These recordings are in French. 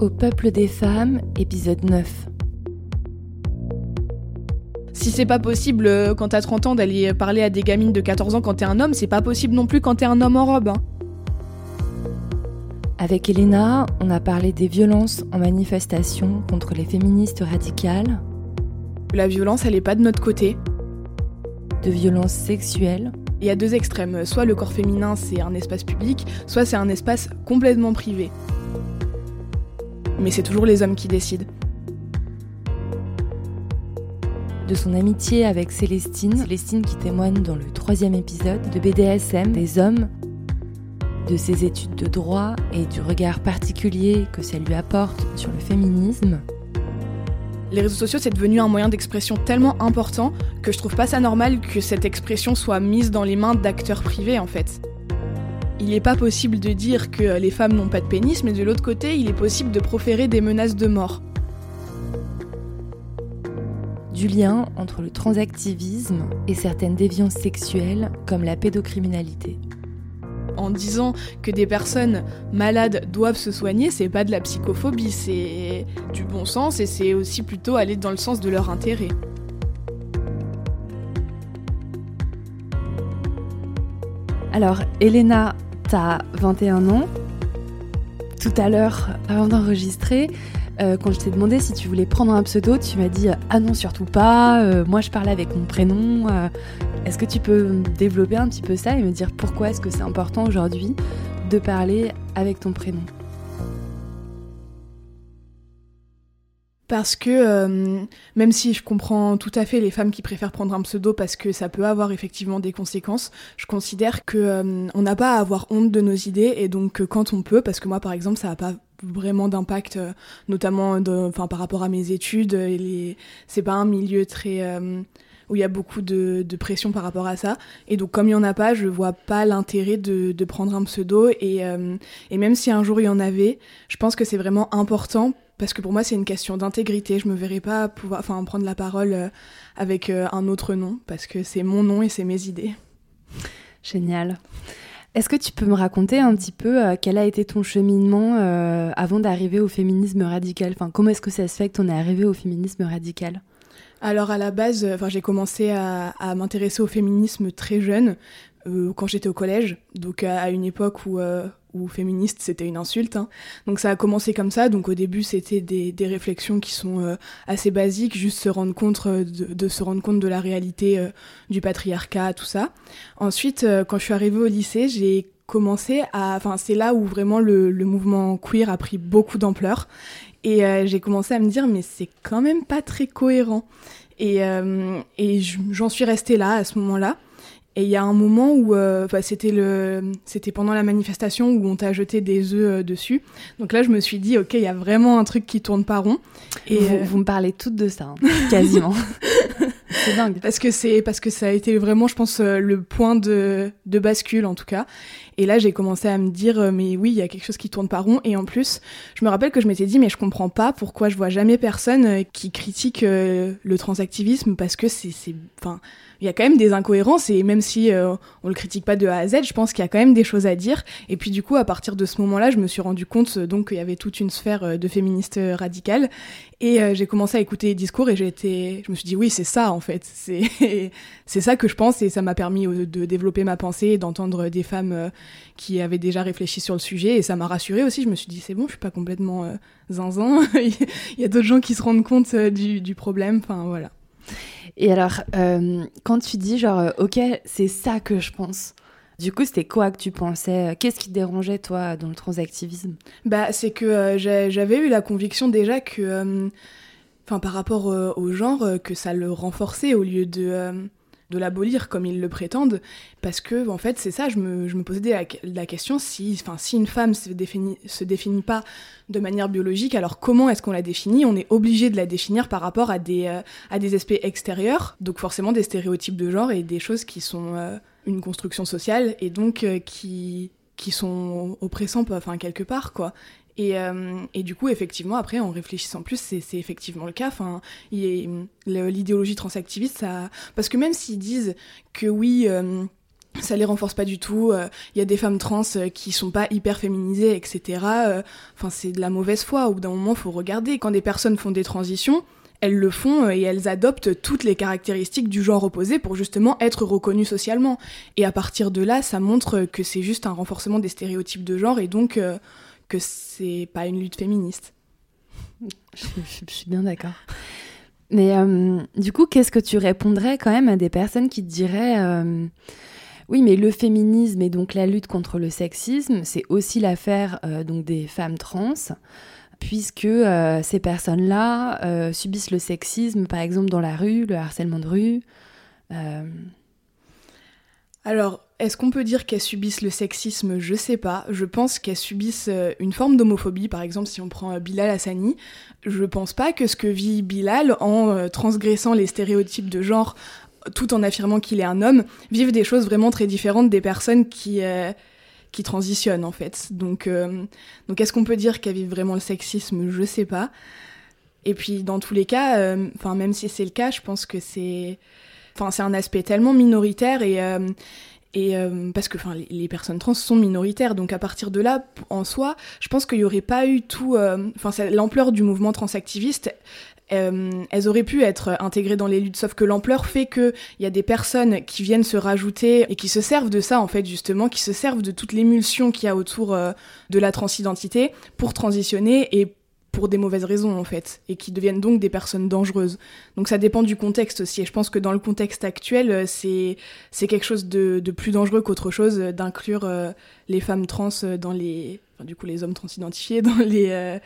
Au peuple des femmes, épisode 9. Si c'est pas possible euh, quand t'as 30 ans d'aller parler à des gamines de 14 ans quand t'es un homme, c'est pas possible non plus quand t'es un homme en robe. hein. Avec Elena, on a parlé des violences en manifestation contre les féministes radicales, La violence, elle est pas de notre côté. de violences sexuelles, Il y a deux extrêmes. Soit le corps féminin, c'est un espace public, soit c'est un espace complètement privé. Mais c'est toujours les hommes qui décident. de son amitié avec Célestine, Célestine qui témoigne dans le troisième épisode de BDSM des hommes, de ses études de droit et du regard particulier que ça lui apporte sur le féminisme, Les réseaux sociaux, c'est devenu un moyen d'expression tellement important que je trouve pas ça normal que cette expression soit mise dans les mains d'acteurs privés en fait. Il n'est pas possible de dire que les femmes n'ont pas de pénis, mais de l'autre côté, il est possible de proférer des menaces de mort. du lien entre le transactivisme et certaines déviances sexuelles comme la pédocriminalité. En disant que des personnes malades doivent se soigner, c'est pas de la psychophobie, c'est du bon sens et c'est aussi plutôt aller dans le sens de leur intérêt. Alors, Elena, t'as 21 ans. Tout à l'heure, avant d'enregistrer, euh, quand je t'ai demandé si tu voulais prendre un pseudo, tu m'as dit Ah non, surtout pas, euh, moi je parlais avec mon prénom. euh, est-ce que tu peux développer un petit peu ça et me dire pourquoi est-ce que c'est important aujourd'hui de parler avec ton prénom? Parce que euh, même si je comprends tout à fait les femmes qui préfèrent prendre un pseudo parce que ça peut avoir effectivement des conséquences, je considère que euh, on n'a pas à avoir honte de nos idées et donc que quand on peut, parce que moi par exemple ça n'a pas vraiment d'impact, euh, notamment de- par rapport à mes études, c'est pas un milieu très euh, où il y a beaucoup de, pression par rapport à ça. Et donc, comme il n'y en a pas, je vois pas l'intérêt de, prendre un pseudo. Et, euh, et même si un jour il y en avait, je pense que c'est vraiment important parce que pour moi, c'est une question d'intégrité. Je me verrais pas pouvoir, prendre la parole euh, avec euh, un autre nom parce que c'est mon nom et c'est mes idées. Génial. Est-ce que tu peux me raconter un petit peu quel a été ton cheminement avant d'arriver au féminisme radical? Enfin, comment est-ce que ça se fait que tu es arrivé au féminisme radical? Alors à la base, euh, enfin j'ai commencé à, m'intéresser au féminisme très jeune, euh, quand j'étais au collège, donc à, une époque où euh, où féministe c'était une insulte. hein. Donc ça a commencé comme ça. Donc au début c'était des, réflexions qui sont assez basiques, juste se rendre compte de, se rendre compte de la réalité du patriarcat, tout ça. Ensuite, quand je suis arrivée au lycée, j'ai commencé à, enfin c'est là où vraiment le mouvement queer a pris beaucoup d'ampleur. Et euh, j'ai commencé à me dire mais c'est quand même pas très cohérent. Et, euh, et j'en suis restée là à ce moment-là. Et il y a un moment où euh, c'était le c'était pendant la manifestation où on t'a jeté des œufs euh, dessus. Donc là je me suis dit OK, il y a vraiment un truc qui tourne pas rond. Et vous, euh, vous me parlez toutes de ça, hein, quasiment. c'est dingue. parce que c'est parce que ça a été vraiment je pense euh, le point de de bascule en tout cas. Et là j'ai commencé à me dire euh, mais oui, il y a quelque chose qui tourne pas rond et en plus, je me rappelle que je m'étais dit mais je comprends pas pourquoi je vois jamais personne euh, qui critique le transactivisme parce que c'est c'est enfin il y a quand même des incohérences et même si euh, on le critique pas de A à Z, je pense qu'il y a quand même des choses à dire. Et puis du coup, à partir de ce moment-là, je me suis rendu compte euh, donc qu'il y avait toute une sphère euh, de féministes euh, radicales et j'ai commencé à écouter les discours et j'ai été, je me suis dit oui, c'est ça en fait, c'est c'est ça que je pense et ça m'a permis de développer ma pensée et d'entendre des femmes qui avaient déjà réfléchi sur le sujet et ça m'a rassurée aussi. Je me suis dit c'est bon, je suis pas complètement zinzin. Il y a d'autres gens qui se rendent compte du, du problème. Enfin voilà. Et alors, euh, quand tu dis genre, euh, ok, c'est ça que je pense, du coup, c'était quoi que tu pensais? Qu'est-ce qui te dérangeait, toi, dans le transactivisme? Bah, c'est que euh, j'avais eu la conviction déjà que, enfin, par rapport au genre, que ça le renforçait au lieu de, de l'abolir comme ils le prétendent. Parce que, en fait, c'est ça, je me, je me posais la, la question si, enfin, si une femme se définit, se définit pas de manière biologique, alors comment est-ce qu'on la définit? On est obligé de la définir par rapport à des, euh, à des aspects extérieurs, donc forcément des stéréotypes de genre et des choses qui sont euh, une construction sociale et donc euh, qui, qui sont oppressants, enfin, quelque part, quoi. Et, euh, et du coup, effectivement, après, en réfléchissant plus, c'est effectivement le cas. Enfin, l'idéologie transactiviste, ça, parce que même s'ils disent que oui, euh, ça les renforce pas du tout. Il y a des femmes trans qui sont pas hyper féminisées, etc. C'est de la mauvaise foi. Au bout d'un moment, faut regarder. Quand des personnes font des transitions, elles le font et elles adoptent toutes les caractéristiques du genre opposé pour justement être reconnues socialement. Et à partir de là, ça montre que c'est juste un renforcement des stéréotypes de genre et donc que c'est pas une lutte féministe. Je, suis bien d'accord. Mais euh, du coup, qu'est-ce que tu répondrais quand même à des personnes qui te diraient euh, oui, mais le féminisme et donc la lutte contre le sexisme, c'est aussi l'affaire euh, des femmes trans, puisque ces personnes-là subissent le sexisme, par exemple dans la rue, le harcèlement de rue. Alors, est-ce qu'on peut dire qu'elles subissent le sexisme? Je sais pas. Je pense qu'elles subissent euh, une forme d'homophobie, par exemple si on prend euh, Bilal Hassani. Je pense pas que ce que vit Bilal en euh, transgressant les stéréotypes de genre tout en affirmant qu'il est un homme, vivent des choses vraiment très différentes des personnes qui, qui transitionnent en fait. Donc, donc est-ce qu'on peut dire qu'elles vivent vraiment le sexisme? Je sais pas. Et puis dans tous les cas, enfin même si c'est le cas, je pense que c'est, enfin c'est un aspect tellement minoritaire et et euh, parce que enfin les, personnes trans sont minoritaires. Donc à partir de là en soi je pense qu'il n'y aurait pas eu tout euh, enfin l'ampleur du mouvement transactiviste euh, elles auraient pu être intégrées dans les luttes, sauf que l'ampleur fait qu'il y a des personnes qui viennent se rajouter et qui se servent de ça, en fait, justement, qui se servent de toute l'émulsion qu'il y a autour de la transidentité pour transitionner et pour des mauvaises raisons en fait, et qui deviennent donc des personnes dangereuses. Donc ça dépend du contexte aussi, et je pense que dans le contexte actuel, euh, c'est c'est quelque chose de, de plus dangereux qu'autre chose euh, d'inclure euh, les femmes trans dans les, enfin, du coup les hommes trans identifiés dans les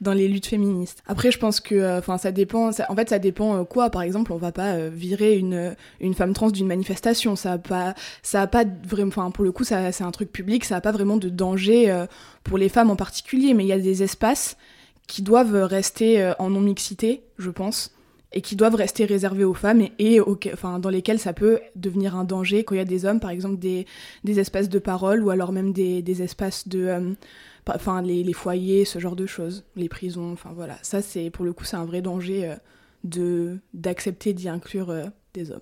dans les luttes féministes. Après, je pense que, enfin, ça dépend. en fait, ça dépend quoi. Par exemple, on va pas virer une une femme trans d'une manifestation. Ça a pas, ça a pas vraiment. Enfin, pour le coup, ça c'est un truc public. Ça a pas vraiment de danger pour les femmes en particulier. Mais il y a des espaces qui doivent rester euh, en non-mixité, je pense, et qui doivent rester réservés aux femmes et, enfin, dans lesquels ça peut devenir un danger quand il y a des hommes, par exemple des, espaces de parole ou alors même des, espaces de... Euh, enfin, les, foyers, ce genre de choses, les prisons, enfin voilà. Ça, c'est pour le coup, c'est un vrai danger euh, d'accepter d'y inclure des hommes.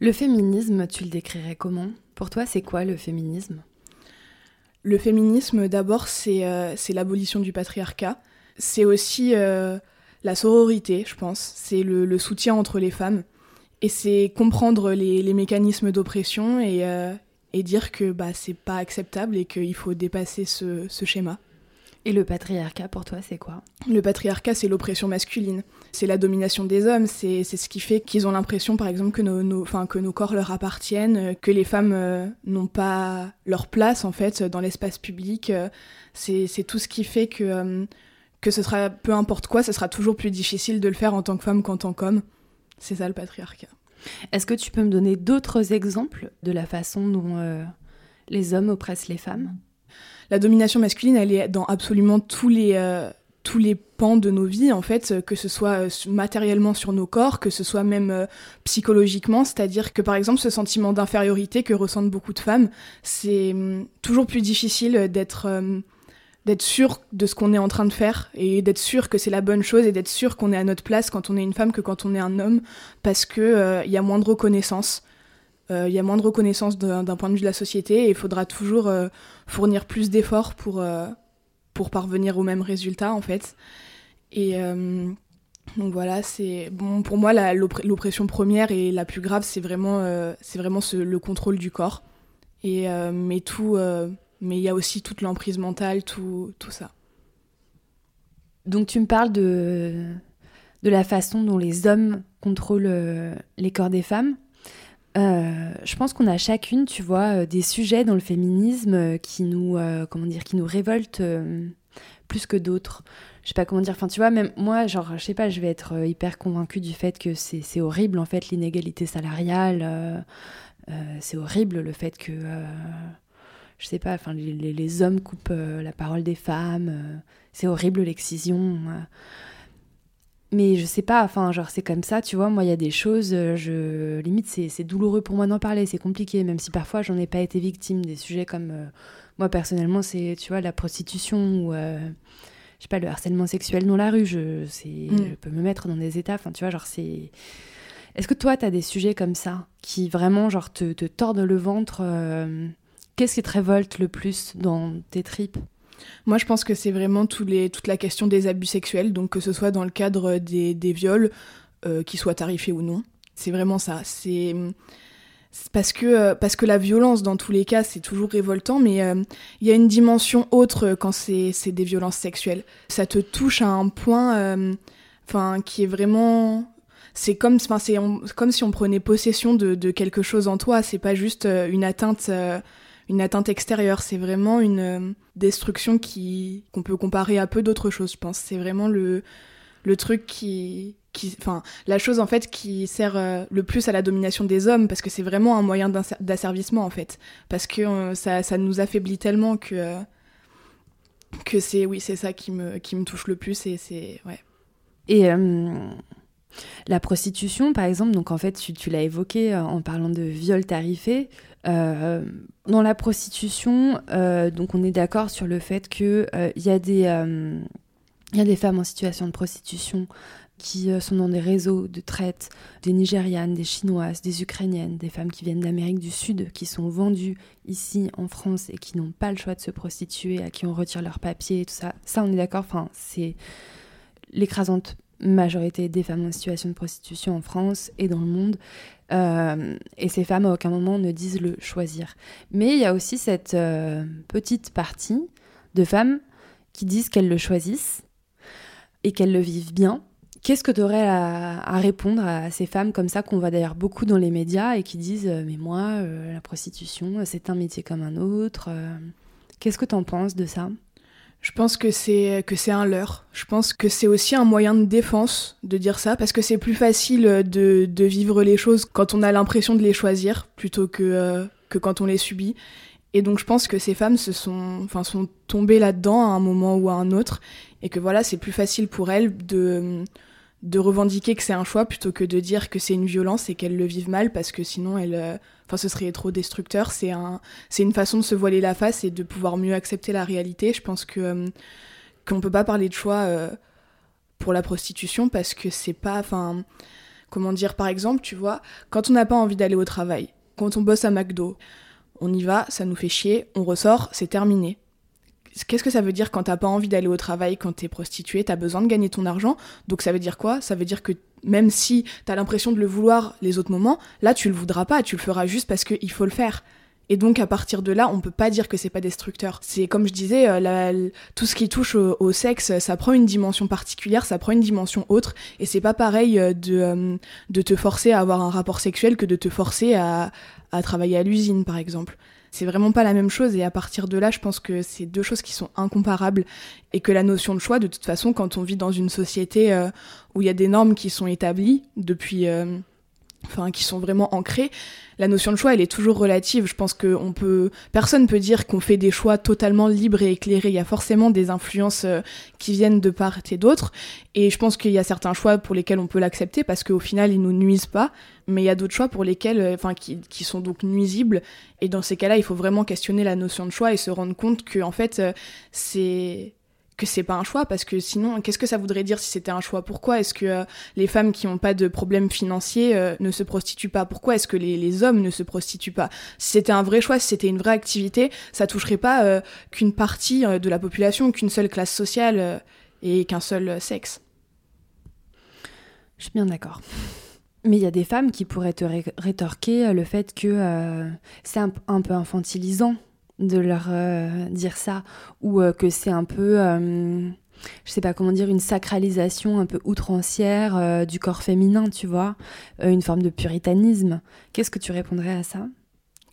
Le féminisme, tu le décrirais comment? Pour toi, c'est quoi le féminisme? Le féminisme, d'abord, euh, c'est l'abolition du patriarcat. C'est aussi euh, la sororité, je pense. C'est le, soutien entre les femmes. Et c'est comprendre les, mécanismes d'oppression et, euh, dire que bah, c'est pas acceptable et qu'il faut dépasser ce schéma. Et le patriarcat, pour toi, c'est quoi? Le patriarcat, c'est l'oppression masculine. C'est la domination des hommes. C'est ce qui fait qu'ils ont l'impression, par exemple, que nos, nos, que nos corps leur appartiennent, euh, que les femmes euh, n'ont pas leur place, en fait, dans l'espace public. Euh, c'est tout ce qui fait que, que ce sera, peu importe quoi, ce sera toujours plus difficile de le faire en tant que femme qu'en tant qu'homme. C'est ça, le patriarcat. Est-ce que tu peux me donner d'autres exemples de la façon dont les hommes oppressent les femmes? La domination masculine, elle est dans absolument tous les, euh, tous les pans de nos vies, en fait, que ce soit euh, matériellement sur nos corps, que ce soit même euh, psychologiquement. C'est-à-dire que, par exemple, ce sentiment d'infériorité que ressentent beaucoup de femmes, c'est hum, toujours plus difficile d'être d'être sûr de ce qu'on est en train de faire et d'être sûr que c'est la bonne chose et d'être sûr qu'on est à notre place quand on est une femme que quand on est un homme parce que il y a moins de reconnaissance il euh, y a moins de reconnaissance d'un point de vue de la société et il faudra toujours euh, fournir plus d'efforts pour, euh, pour parvenir au même résultat en fait. Et donc voilà, c'est bon pour moi l'oppression première et la plus grave, c'est vraiment c'est vraiment le contrôle du corps. Et mais tout, mais il y a aussi toute l'emprise mentale, tout tout ça. Donc tu me parles de de la façon dont les hommes contrôlent les corps des femmes. Euh, je pense qu'on a chacune, tu vois, euh, des sujets dans le féminisme euh, qui nous, comment dire, qui nous révoltent plus que d'autres. Je sais pas comment dire. Enfin, tu vois, même moi, genre, je sais pas, je vais être hyper convaincue du fait que c'est horrible, en fait, l'inégalité salariale. c'est horrible le fait que, je sais pas, enfin, les, les, hommes coupent la parole des femmes. c'est horrible l'excision mais je sais pas, enfin, genre, c'est comme ça, tu vois. Moi, il y a des choses, euh, je limite, c'est douloureux pour moi d'en parler, c'est compliqué, même si parfois j'en ai pas été victime. Des sujets comme, euh, moi, personnellement, c'est, tu vois, la prostitution ou, euh, je sais pas, le harcèlement sexuel dans la rue, je, mm. je peux me mettre dans des états, enfin, tu vois, genre, c'est. Est-ce que toi, tu as des sujets comme ça qui vraiment genre te, te tordent le ventre Qu'est-ce qui te révolte le plus dans tes tripes? Moi, je pense que c'est vraiment toute la question des abus sexuels, donc que ce soit dans le cadre des, viols, euh, qu'ils soient tarifés ou non. C'est vraiment ça. C'est parce que, euh, parce que la violence, dans tous les cas, c'est toujours révoltant, mais euh, il y a une dimension autre quand c'est des violences sexuelles. Ça te touche à un point qui est vraiment c'est comme comme si on prenait possession de quelque chose en toi c'est pas juste une atteinte une atteinte extérieure. C'est vraiment une euh, destruction qui qu'on peut comparer à peu d'autres choses, je pense. C'est vraiment le, le truc qui, qui, enfin, la chose en fait qui sert euh, le plus à la domination des hommes, parce que c'est vraiment un moyen d'asservissement en fait, parce que euh, ça, ça, nous affaiblit tellement que que c'est oui, c'est ça qui me qui me touche le plus et c'est ouais. Et la prostitution, par exemple, donc en fait, tu, l'as évoqué en parlant de viol tarifé. Euh, dans la prostitution, euh, donc on est d'accord sur le fait qu'il euh, y, a des, femmes en situation de prostitution qui sont dans des réseaux de traite, des Nigérianes, des Chinoises, des Ukrainiennes, des femmes qui viennent d'Amérique du Sud, qui sont vendues ici en France et qui n'ont pas le choix de se prostituer, à qui on retire leurs papiers tout ça. Ça, on est d'accord, enfin, c'est l'écrasante majorité des femmes en situation de prostitution en France et dans le monde. Euh, et ces femmes, à aucun moment, ne disent le choisir. Mais il y a aussi cette euh, petite partie de femmes qui disent qu'elles le choisissent et qu'elles le vivent bien. Qu'est-ce que tu aurais à, répondre à ces femmes comme ça qu'on voit d'ailleurs beaucoup dans les médias et qui disent euh, Mais moi, la prostitution, c'est un métier comme un autre. Qu'est-ce que tu en penses de ça? Je pense que c'est que c'est un leurre. Je pense que c'est aussi un moyen de défense de dire ça parce que c'est plus facile de, de, vivre les choses quand on a l'impression de les choisir plutôt que euh, que quand on les subit. Et donc je pense que ces femmes se sont enfin sont tombées là-dedans à un moment ou à un autre et que voilà, c'est plus facile pour elles de de revendiquer que c'est un choix plutôt que de dire que c'est une violence et qu'elles le vivent mal parce que sinon elles euh, enfin ce serait trop destructeur. C'est un c'est une façon de se voiler la face et de pouvoir mieux accepter la réalité. Je pense que euh, qu'on peut pas parler de choix euh, pour la prostitution parce que c'est pas enfin comment dire par exemple tu vois quand on n'a pas envie d'aller au travail quand on bosse à McDo on y va ça nous fait chier on ressort c'est terminé Qu'est-ce que ça veut dire quand t'as pas envie d'aller au travail, quand t'es prostituée, t'as besoin de gagner ton argent? Donc ça veut dire quoi? Ça veut dire que même si t'as l'impression de le vouloir les autres moments, là tu le voudras pas, tu le feras juste parce qu'il faut le faire. Et donc à partir de là, on peut pas dire que c'est pas destructeur. C'est comme je disais, euh, tout ce qui touche au, sexe, ça prend une dimension particulière, ça prend une dimension autre, et c'est pas pareil euh, de, euh, de te forcer à avoir un rapport sexuel que de te forcer à, à travailler à l'usine, par exemple c'est vraiment pas la même chose. Et à partir de là, je pense que c'est deux choses qui sont incomparables. Et que la notion de choix, de toute façon, quand on vit dans une société euh, où il y a des normes qui sont établies depuis, euh, enfin, qui sont vraiment ancrées, la notion de choix, elle est toujours relative. Je pense que on peut, personne peut dire qu'on fait des choix totalement libres et éclairés. Il y a forcément des influences euh, qui viennent de part et d'autre. Et je pense qu'il y a certains choix pour lesquels on peut l'accepter parce qu'au final, ils nous nuisent pas. Mais il y a d'autres choix pour lesquels, euh, enfin, qui, qui, sont donc nuisibles. Et dans ces cas-là, il faut vraiment questionner la notion de choix et se rendre compte que, en fait, euh, c'est que c'est pas un choix parce que sinon qu'est-ce que ça voudrait dire si c'était un choix? Pourquoi est-ce que euh, les femmes qui n'ont pas de problèmes financiers euh, ne se prostituent pas? Pourquoi est-ce que les, les, hommes ne se prostituent pas? Si c'était un vrai choix si c'était une vraie activité ça toucherait pas euh, qu'une partie de la population qu'une seule classe sociale et qu'un seul sexe. Je suis bien d'accord. Mais il y a des femmes qui pourraient te rétorquer le fait que c'est un peu infantilisant de leur euh, dire ça ou euh, que c'est un peu euh, je sais pas comment dire une sacralisation un peu outrancière du corps féminin tu vois une forme de puritanisme. Qu'est-ce que tu répondrais à ça?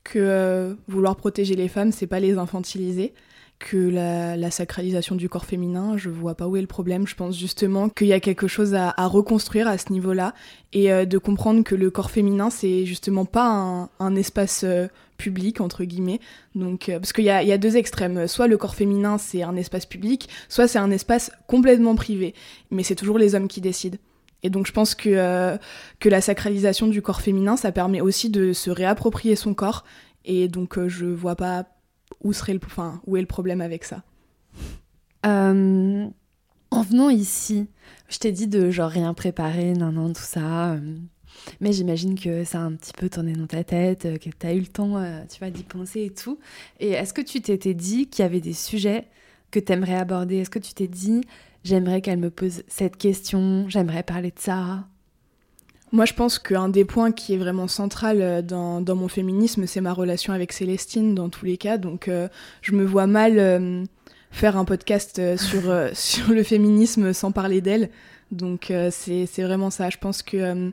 Que vouloir protéger les femmes c'est pas les infantiliser que la, sacralisation du corps féminin, je vois pas où est le problème. Je pense justement qu'il y a quelque chose à, reconstruire à ce niveau-là et euh, de comprendre que le corps féminin, c'est justement pas un, espace euh, public, entre guillemets. Donc, euh, parce qu'il y, y a, deux extrêmes. Soit le corps féminin, c'est un espace public, soit c'est un espace complètement privé. Mais c'est toujours les hommes qui décident. Et donc je pense que, que la sacralisation du corps féminin, ça permet aussi de se réapproprier son corps. Et donc je vois pas où, serait le, enfin, où est le problème avec ça? Euh, En venant ici, je t'ai dit de genre rien préparer, non, non, tout ça. Euh, Mais j'imagine que ça a un petit peu tourné dans ta tête, que tu as eu le temps, tu vois, d'y penser et tout. Et est-ce que tu t'étais dit qu'il y avait des sujets que tu aimerais aborder? Est-ce que tu t'es dit, j'aimerais qu'elle me pose cette question, j'aimerais parler de ça? Moi, je pense qu'un des points qui est vraiment central euh, dans, mon féminisme, c'est ma relation avec Célestine dans tous les cas. Donc, euh, je me vois mal euh, faire un podcast sur, sur le féminisme sans parler d'elle. Donc, c'est vraiment ça. Je pense que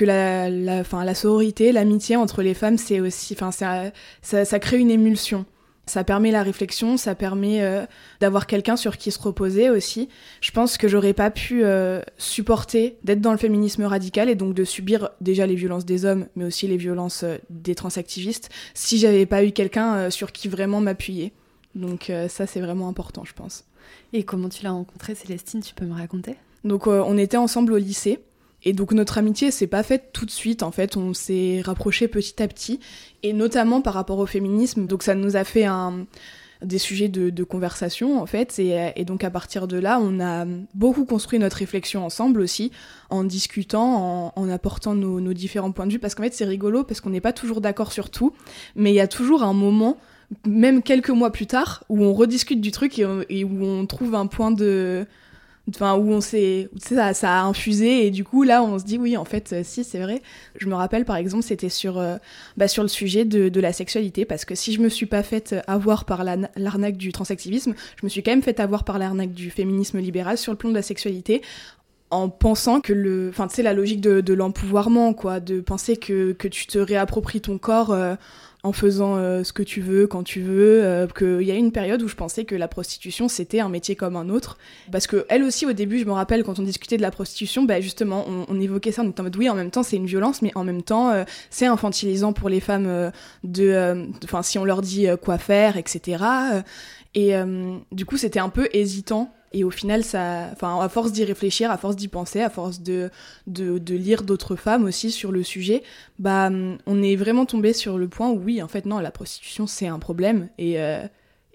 la, sororité, l'amitié entre les femmes, c'est aussi, ça, ça, ça, crée une émulsion. Ça permet la réflexion, ça permet euh, d'avoir quelqu'un sur qui se reposer aussi. Je pense que j'aurais pas pu euh, supporter d'être dans le féminisme radical et donc de subir déjà les violences des hommes, mais aussi les violences euh, des transactivistes, si j'avais pas eu quelqu'un sur qui vraiment m'appuyer. Donc ça, c'est vraiment important, je pense. Et comment tu l'as rencontré, Célestine? Tu peux me raconter? Donc on était ensemble au lycée. Et donc notre amitié s'est pas faite tout de suite, en fait, on s'est rapprochés petit à petit, et notamment par rapport au féminisme. Donc ça nous a fait des sujets de, conversation, en fait, et, donc à partir de là, on a beaucoup construit notre réflexion ensemble aussi, en discutant, en, apportant nos, différents points de vue, parce qu'en fait c'est rigolo, parce qu'on n'est pas toujours d'accord sur tout, mais il y a toujours un moment même quelques mois plus tard, où on rediscute du truc et où on trouve un point de, enfin où on s'est ça, ça a infusé et du coup là on se dit oui en fait euh, si c'est vrai. Je me rappelle par exemple c'était sur euh, bah, sur le sujet de, la sexualité parce que si je me suis pas faite avoir par l'arnaque du transactivisme je me suis quand même faite avoir par l'arnaque du féminisme libéral sur le plan de la sexualité en pensant que le enfin tu sais la logique de, de l'empouvoirment quoi de penser que, que tu te réappropries ton corps euh, en faisant euh, ce que tu veux, quand tu veux, euh, qu'il y a une période où je pensais que la prostitution c'était un métier comme un autre. Parce que elle aussi au début, je me rappelle quand on discutait de la prostitution, bah justement on, évoquait ça, on était en mode oui en même temps c'est une violence, mais en même temps euh, c'est infantilisant pour les femmes de, enfin si on leur dit quoi faire, etc. Et du coup c'était un peu hésitant et au final, ça, enfin, à force d'y réfléchir, à force d'y penser, à force de, de, lire d'autres femmes aussi sur le sujet, bah, on est vraiment tombé sur le point où oui, en fait, non, la prostitution, c'est un problème. Et, euh,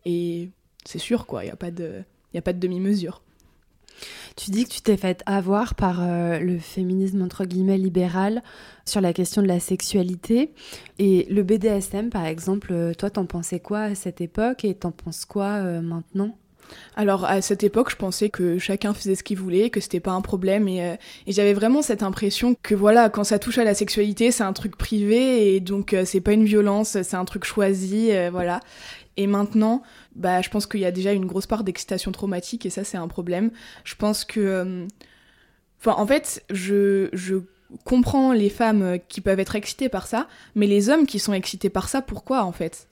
et c'est sûr, quoi, il n'y a pas de, de demi-mesure. Tu dis que tu t'es fait avoir par euh, le féminisme entre guillemets libéral sur la question de la sexualité. Et le BDSM, par exemple, euh, toi, t'en pensais quoi à cette époque et t'en penses quoi maintenant? Alors à cette époque, je pensais que chacun faisait ce qu'il voulait, que c'était pas un problème, et, euh, j'avais vraiment cette impression que voilà, quand ça touche à la sexualité, c'est un truc privé et donc euh, c'est pas une violence, c'est un truc choisi, euh, voilà. Et maintenant, bah, je pense qu'il y a déjà une grosse part d'excitation traumatique et ça c'est un problème. Je pense que, en fait, je comprends les femmes qui peuvent être excitées par ça, mais les hommes qui sont excités par ça, pourquoi en fait?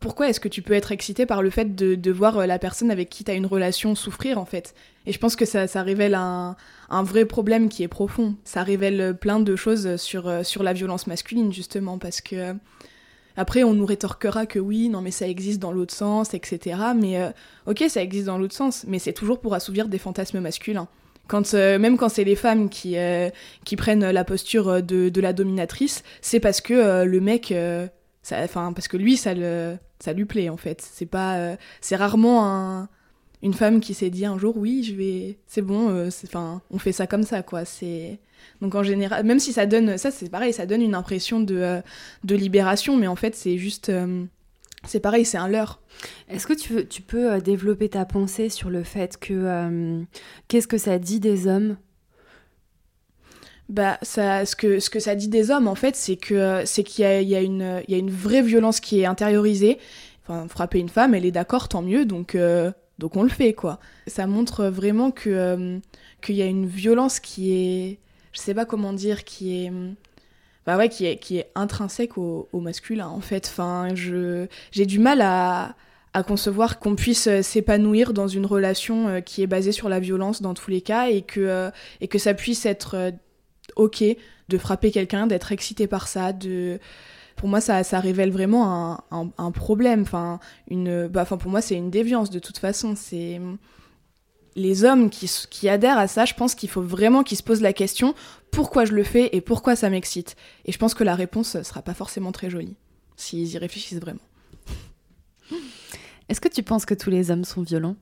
Pourquoi est-ce que tu peux être excité par le fait de, voir euh, la personne avec qui tu as une relation souffrir en fait? Et je pense que ça, révèle un, vrai problème qui est profond. Ça révèle plein de choses sur, euh, sur la violence masculine justement parce que euh, après on nous rétorquera que oui, non mais ça existe dans l'autre sens, etc. Mais ok, ça existe dans l'autre sens, mais c'est toujours pour assouvir des fantasmes masculins. Même quand c'est les femmes qui, qui prennent la posture de, de la dominatrice, c'est parce que le mec enfin parce que lui ça le ça lui plaît en fait. C'est pas euh, c'est rarement un, une femme qui s'est dit un jour oui je vais c'est bon euh, enfin on fait ça comme ça quoi. C'est donc en général même si ça donne ça c'est pareil ça donne une impression de euh, de libération mais en fait c'est juste c'est pareil c'est un leurre. Est-ce que tu, tu peux développer ta pensée sur le fait que qu'est-ce que ça dit des hommes bah ça ce que ce que ça dit des hommes en fait c'est c'est qu'il y a, y a une y a une vraie violence qui est intériorisée. Enfin frapper une femme elle est d'accord tant mieux donc euh, donc on le fait quoi. Ça montre vraiment que euh, qu'il y a une violence qui est je sais pas comment dire qui est ouais qui est qui est intrinsèque au, masculin en fait. J'ai du mal à à concevoir qu'on puisse s'épanouir dans une relation euh, qui est basée sur la violence dans tous les cas et que et que ça puisse être ok de frapper quelqu'un, d'être excité par ça, pour moi ça, révèle vraiment un, un, problème enfin une bah, enfin pour moi c'est une déviance de toute façon c'est les hommes qui, qui adhèrent à ça je pense qu'il faut vraiment qu'ils se posent la question pourquoi je le fais et pourquoi ça m'excite? Et je pense que la réponse sera pas forcément très jolie s'ils y réfléchissent vraiment. Est-ce que tu penses que tous les hommes sont violents?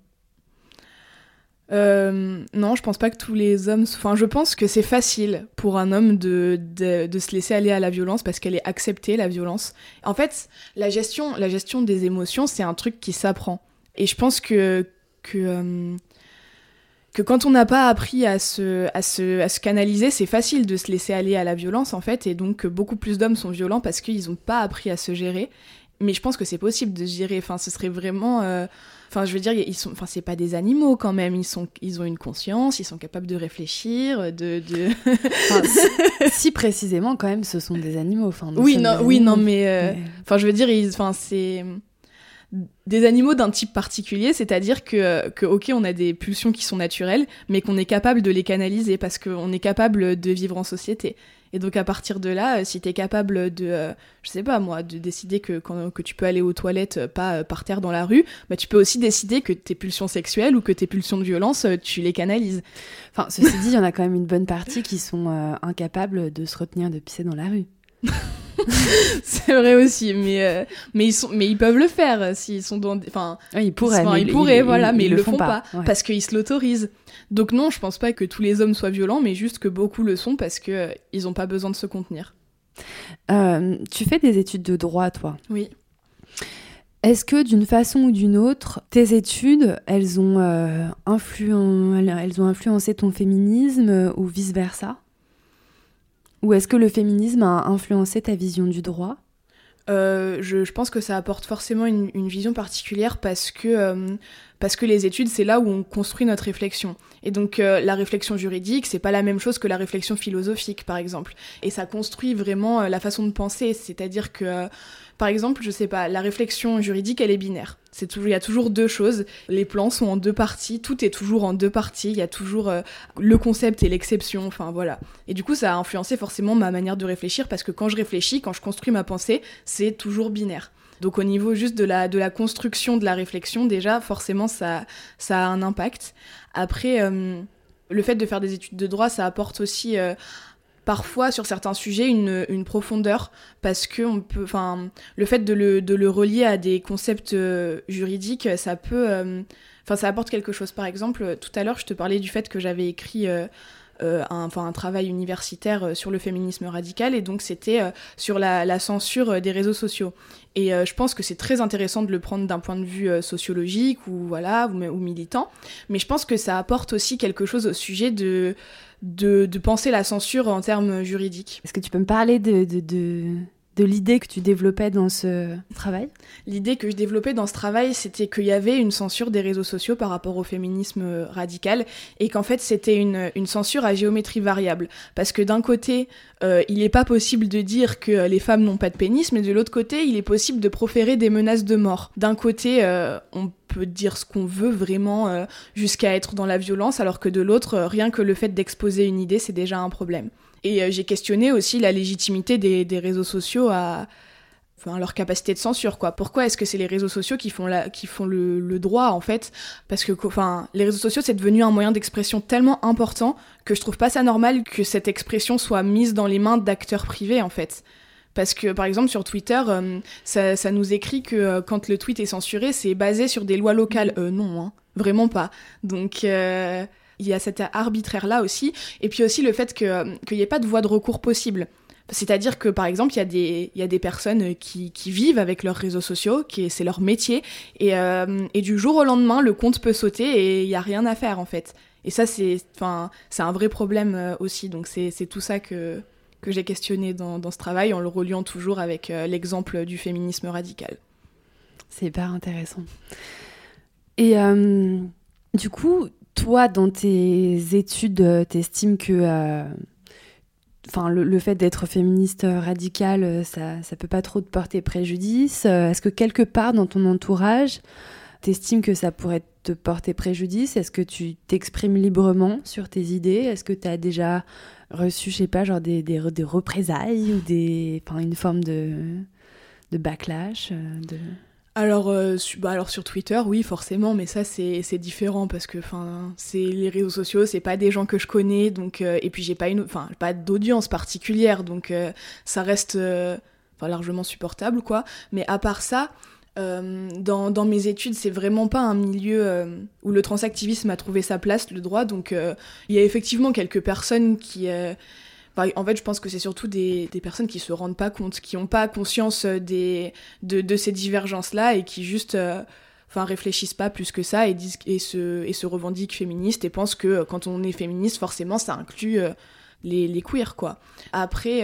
Euh, non, je pense pas que tous les hommes. Enfin, je pense que c'est facile pour un homme de, de, se laisser aller à la violence parce qu'elle est acceptée, la violence. En fait, la gestion, la gestion des émotions, c'est un truc qui s'apprend. Et je pense que, que, euh, que quand on n'a pas appris à se, à, se, à se canaliser, c'est facile de se laisser aller à la violence, en fait. Et donc, beaucoup plus d'hommes sont violents parce qu'ils n'ont pas appris à se gérer. Mais je pense que c'est possible de se gérer. Enfin, ce serait vraiment. Euh, Enfin, je veux dire, ils sont, enfin, c'est pas des animaux quand même. Ils sont, ils ont une conscience, ils sont capables de réfléchir, de. de... si, précisément, quand même, ce sont des animaux. Enfin, oui, non, oui, non, mais, euh, enfin, je veux dire, enfin, c'est des animaux d'un type particulier, c'est-à-dire que, que, ok, on a des pulsions qui sont naturelles, mais qu'on est capable de les canaliser parce qu'on est capable de vivre en société. Et donc à partir de là, euh, si tu es capable de, euh, je sais pas moi, de décider que, que tu peux aller aux toilettes euh, pas par terre dans la rue, bah tu peux aussi décider que tes pulsions sexuelles ou que tes pulsions de violence, tu les canalises. Enfin, ceci dit, il y en a quand même une bonne partie qui sont incapables de se retenir de pisser dans la rue. c'est vrai aussi, mais mais ils sont, mais ils peuvent le faire s'ils sont dans, enfin, ils pourraient, ils, pourraient, voilà, mais ils, le font, pas, parce qu'ils se l'autorisent. Donc non, je pense pas que tous les hommes soient violents, mais juste que beaucoup le sont parce que euh, ils ont pas besoin de se contenir. Euh, tu fais des études de droit, toi Oui. Est-ce que d'une façon ou d'une autre, tes études, elles ont, euh, elles ont influencé ton féminisme ou vice-versa? Ou est-ce que le féminisme a influencé ta vision du droit? Je, pense que ça apporte forcément une, vision particulière parce que, parce que les études, c'est là où on construit notre réflexion. Et donc euh, la réflexion juridique, c'est pas la même chose que la réflexion philosophique, par exemple. Et ça construit vraiment euh, la façon de penser, c'est-à-dire que, euh, par exemple, je sais pas, la réflexion juridique, elle est binaire. C'est toujours, il y a toujours deux choses. Les plans sont en deux parties, tout est toujours en deux parties. Il y a toujours le concept et l'exception. Enfin voilà. Et du coup, ça a influencé forcément ma manière de réfléchir parce que quand je réfléchis, quand je construis ma pensée, c'est toujours binaire. Donc au niveau juste de la, de la construction de la réflexion, déjà, forcément, ça, ça a un impact. Après, euh, le fait de faire des études de droit, ça apporte aussi... Euh, parfois sur certains sujets une, profondeur. Parce que on peut le fait de le, relier à des concepts euh, juridiques ça peut enfin ça apporte quelque chose. Par exemple tout à l'heure je te parlais du fait que j'avais écrit euh, un, enfin, un travail universitaire euh, sur le féminisme radical et donc c'était euh, sur la, censure des réseaux sociaux. Et je pense que c'est très intéressant de le prendre d'un point de vue sociologique ou voilà ou, militant, mais je pense que ça apporte aussi quelque chose au sujet de de, penser la censure en termes juridiques. Est-ce que tu peux me parler de de l'idée que tu développais dans ce travail L'idée que je développais dans ce travail, c'était qu'il y avait une censure des réseaux sociaux par rapport au féminisme radical et qu'en fait c'était une, censure à géométrie variable. Parce que d'un côté, euh, il n'est pas possible de dire que les femmes n'ont pas de pénis, mais de l'autre côté, il est possible de proférer des menaces de mort. D'un côté, euh, on peut dire ce qu'on veut vraiment euh, jusqu'à être dans la violence, alors que de l'autre, rien que le fait d'exposer une idée, c'est déjà un problème. Et euh, j'ai questionné aussi la légitimité des, réseaux sociaux à enfin, leur capacité de censure quoi. Pourquoi est-ce que c'est les réseaux sociaux qui font la, qui font le, droit en fait? Parce que enfin les réseaux sociaux c'est devenu un moyen d'expression tellement important que je trouve pas ça normal que cette expression soit mise dans les mains d'acteurs privés en fait. Parce que par exemple sur Twitter, euh, ça, nous écrit que euh, quand le tweet est censuré, c'est basé sur des lois locales. Euh, non, hein, vraiment pas. Donc il y a cet arbitraire-là aussi. Et puis aussi le fait qu'il n'y ait pas de voie de recours possible. C'est-à-dire que par exemple, il y, a des, y a des personnes qui, qui vivent avec leurs réseaux sociaux, c'est leur métier, et, euh, et, du jour au lendemain, le compte peut sauter et il n'y a rien à faire en fait. Et ça, c'est un vrai problème euh, aussi. Donc c'est tout ça que, que j'ai questionné dans, ce travail en le reliant toujours avec euh, l'exemple du féminisme radical. C'est hyper intéressant. Et du coup, toi, dans tes études, euh, t'estimes que euh, enfin, le, fait d'être féministe radical, euh, ça, ça peut pas trop te porter préjudice? Est-ce que quelque part dans ton entourage, t'estimes que ça pourrait te porter préjudice? Est-ce que tu t'exprimes librement sur tes idées? Est-ce que tu as déjà reçu, je sais pas, genre des, représailles ou des, une forme de, de backlash. Alors, euh, bah, alors sur Twitter, oui, forcément, mais ça c'est différent parce que c'est les réseaux sociaux, c'est pas des gens que je connais, donc euh, et puis j'ai pas une, pas d'audience particulière, donc euh, ça reste largement supportable quoi. Mais à part ça, dans, dans, mes études, c'est vraiment pas un milieu où le transactivisme a trouvé sa place, le droit. Donc, il y a effectivement quelques personnes qui, en fait, je pense que c'est surtout des, personnes qui se rendent pas compte, qui n'ont pas conscience euh, des, de, ces divergences-là et qui juste euh, enfin réfléchissent pas plus que ça et, disent, et, se, et se revendiquent féministes et pensent que euh, quand on est féministe, forcément, ça inclut les, les queers, quoi. Après,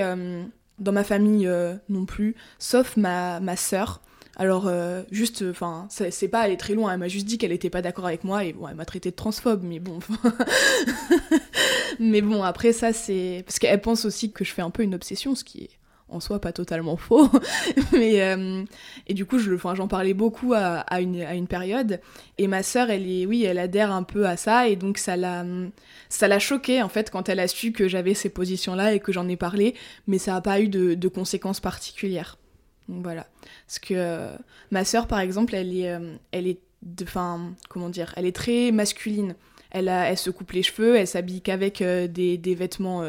dans ma famille non plus, sauf ma, ma sœur, alors, juste, enfin, c'est pas aller très loin. Elle m'a juste dit qu'elle était pas d'accord avec moi et bon, elle m'a traité de transphobe, mais bon. mais bon, après, ça, c'est. Parce qu'elle pense aussi que je fais un peu une obsession, ce qui est en soi pas totalement faux. mais. Euh, et du coup, j'en parlais beaucoup à, une, à une période. Et ma sœur, elle est. Oui, elle adhère un peu à ça et donc ça l'a. Ça l'a choquée en fait quand elle a su que j'avais ces positions-là et que j'en ai parlé, mais ça n'a pas eu de, de conséquences particulières. Voilà. Parce que euh, ma sœur, par exemple, elle est, euh, elle est, comment dire, elle est très masculine. Elle, elle se coupe les cheveux, elle s'habille qu'avec euh, des, des, vêtements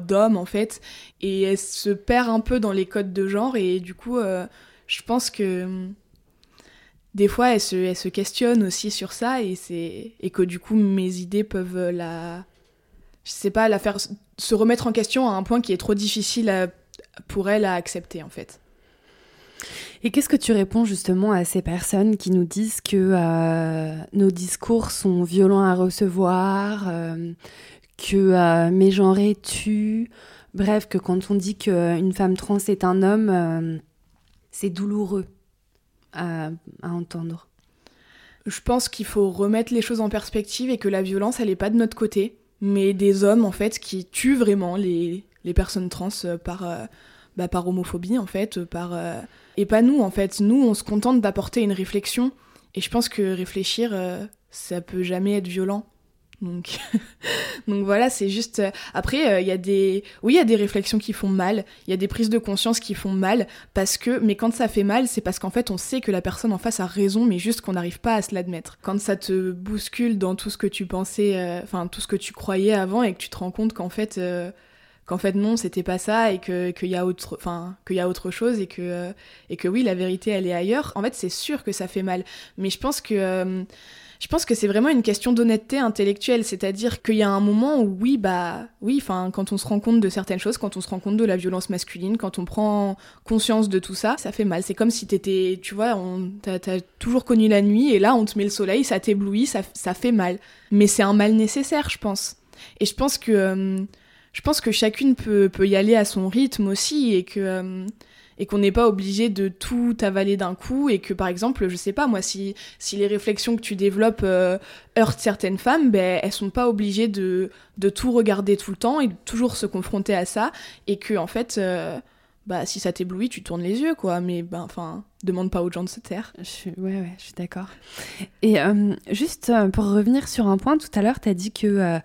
d'homme en fait, et elle se perd un peu dans les codes de genre. Et du coup, je pense que des fois, elle se, elle se questionne aussi sur ça, et c'est et que du coup, mes idées peuvent la, je sais pas, la faire se remettre en question à un point qui est trop difficile pour elle à accepter en fait. Et qu'est-ce que tu réponds justement à ces personnes qui nous disent que euh, nos discours sont violents à recevoir, euh, que euh, mégenrer tue, bref, que quand on dit qu'une femme trans est un homme, euh, c'est douloureux à, à, entendre. Je pense qu'il faut remettre les choses en perspective et que la violence, elle n'est pas de notre côté, mais des hommes en fait qui tuent vraiment les, les personnes trans par, bah, par homophobie en fait, par et pas nous en fait. Nous, on se contente d'apporter une réflexion. Et je pense que réfléchir, euh, ça peut jamais être violent. Donc, voilà, c'est juste. Euh, après, euh, il y a des, oui, il y a des réflexions qui font mal. Il y a des prises de conscience qui font mal parce que, mais quand ça fait mal, c'est parce qu'en fait, on sait que la personne en face a raison, mais juste qu'on n'arrive pas à se l'admettre. Quand ça te bouscule dans tout ce que tu pensais, enfin tout ce que tu croyais avant, et que tu te rends compte qu'en fait, qu'en fait non c'était pas ça et que qu'il y a autre enfin qu'il y a autre chose et que euh, et que oui la vérité elle est ailleurs en fait c'est sûr que ça fait mal mais je pense que euh, je pense que c'est vraiment une question d'honnêteté intellectuelle, c'est-à-dire qu'il y a un moment où oui, bah oui, enfin quand on se rend compte de certaines choses, quand on se rend compte de la violence masculine, quand on prend conscience de tout ça, ça fait mal. C'est comme si t'étais, tu vois, t'as as toujours connu la nuit et là on te met le soleil, ça t'éblouit, ça, ça fait mal. Mais c'est un mal nécessaire, je pense. Et je pense que euh, je pense que chacune peut, y aller à son rythme aussi et que euh, qu'on n'est pas obligé de tout avaler d'un coup et que par exemple je sais pas moi si si les réflexions que tu développes euh, heurtent certaines femmes ben elles sont pas obligées de de tout regarder tout le temps et toujours se confronter à ça et que en fait euh, bah si ça t'éblouit tu tournes les yeux quoi. Mais ben enfin demande pas aux gens de se taire. Je suis, ouais, ouais, je suis d'accord. Et euh, juste euh, pour revenir sur un point, tout à l'heure, tu as dit que euh,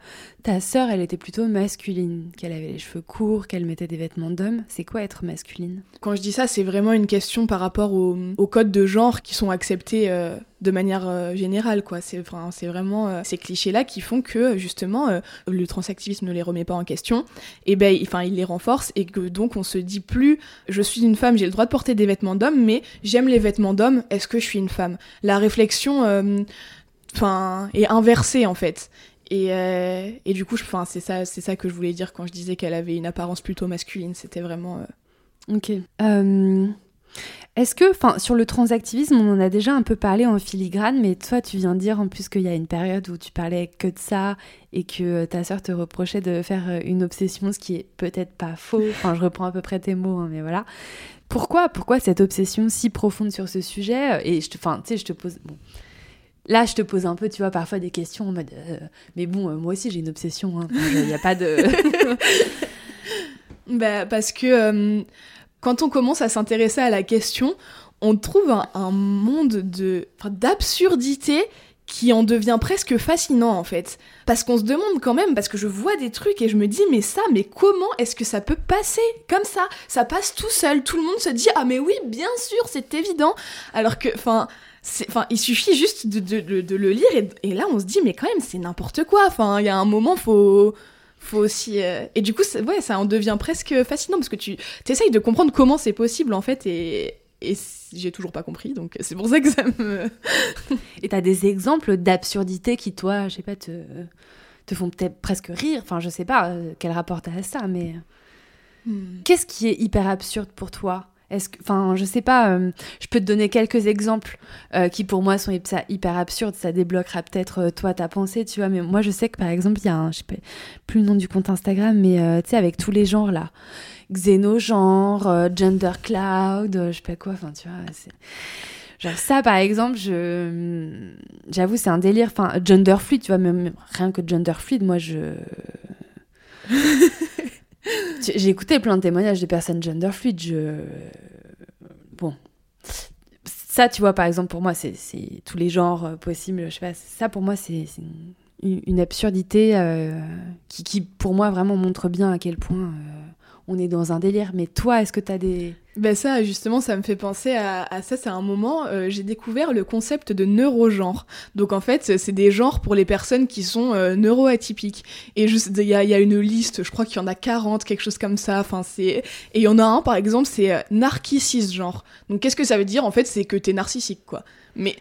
ta sœur, elle était plutôt masculine, qu'elle avait les cheveux courts, qu'elle mettait des vêtements d'homme. C'est quoi être masculine? Quand je dis ça, c'est vraiment une question par rapport aux, codes de genre qui sont acceptés de manière générale, quoi. C'est c'est vraiment ces clichés-là qui font que, justement, le transactivisme ne les remet pas en question, et ben, enfin, il les renforce, et que donc on se dit plus, je suis une femme, j'ai le droit de porter des vêtements d'homme, mais j'aime les vêtements d'homme, est-ce que je suis une femme? La réflexion euh, enfin est inversée en fait. Et, euh, et du coup, c'est ça, c'est ça que je voulais dire quand je disais qu'elle avait une apparence plutôt masculine. C'était vraiment. Euh, ok. Est-ce que, enfin, sur le transactivisme, on en a déjà un peu parlé en filigrane, mais toi, tu viens de dire en plus qu'il y a une période où tu parlais que de ça et que ta sœur te reprochait de faire une obsession, ce qui est peut-être pas faux. Enfin, je reprends à peu près tes mots, hein, mais voilà. Pourquoi, pourquoi cette obsession si profonde sur ce sujet Et je te, enfin, tu sais, je te pose. Bon. Là, je te pose un peu, tu vois, parfois des questions en mode. Euh, mais bon, euh, moi aussi, j'ai une obsession. Il hein. n'y a pas de. bah, parce que euh, quand on commence à s'intéresser à la question, on trouve un, un monde de d'absurdité qui en devient presque fascinant en fait. Parce qu'on se demande quand même, parce que je vois des trucs et je me dis, mais ça, mais comment est-ce que ça peut passer comme ça? Ça passe tout seul, tout le monde se dit, ah mais oui, bien sûr, c'est évident. Alors que, enfin, il suffit juste de, de, le lire et, là on se dit, mais quand même, c'est n'importe quoi. Enfin, il y a un moment, faut faut aussi euh, et du coup ça en devient presque fascinant parce que tu essayes de comprendre comment c'est possible en fait et et j'ai toujours pas compris, donc c'est pour ça que ça me. et t'as des exemples d'absurdité qui, toi, je sais pas, te, te font peut-être presque rire. Enfin, je sais pas euh, quel rapport t'as à ça, mais. Hmm. Qu'est-ce qui est hyper absurde pour toi? Enfin, je sais pas, euh, je peux te donner quelques exemples euh, qui pour moi sont hyper absurdes. Ça débloquera peut-être toi ta pensée, tu vois. Mais moi, je sais que par exemple, il y a un, je sais plus le nom du compte Instagram, mais tu sais, avec tous les genres là, xénogenre, euh, gender cloud, euh, je sais pas quoi, enfin tu vois, Genre ça, par exemple, je, j'avoue, c'est un délire. Enfin, gender fluid, tu vois, même rien que gender fluid, moi, je, j'ai écouté plein de témoignages de personnes gender fluid. Je, bon, ça, tu vois, par exemple, pour moi, c'est, tous les genres euh, possibles. Je sais pas. Ça, pour moi, c'est, une, absurdité qui, qui, pour moi, vraiment montre bien à quel point on est dans un délire. Mais toi, est-ce que tu as des... Ben ça, justement, ça me fait penser à, ça. C'est un moment, euh, j'ai découvert le concept de neurogenre. Donc en fait, c'est des genres pour les personnes qui sont euh, neuroatypiques. Et il y a, une liste, je crois qu'il y en a 40, quelque chose comme ça. Enfin, c'est et il y en a un, par exemple, c'est euh, genre. Donc qu'est-ce que ça veut dire? En fait, c'est que t'es narcissique, quoi. Mais,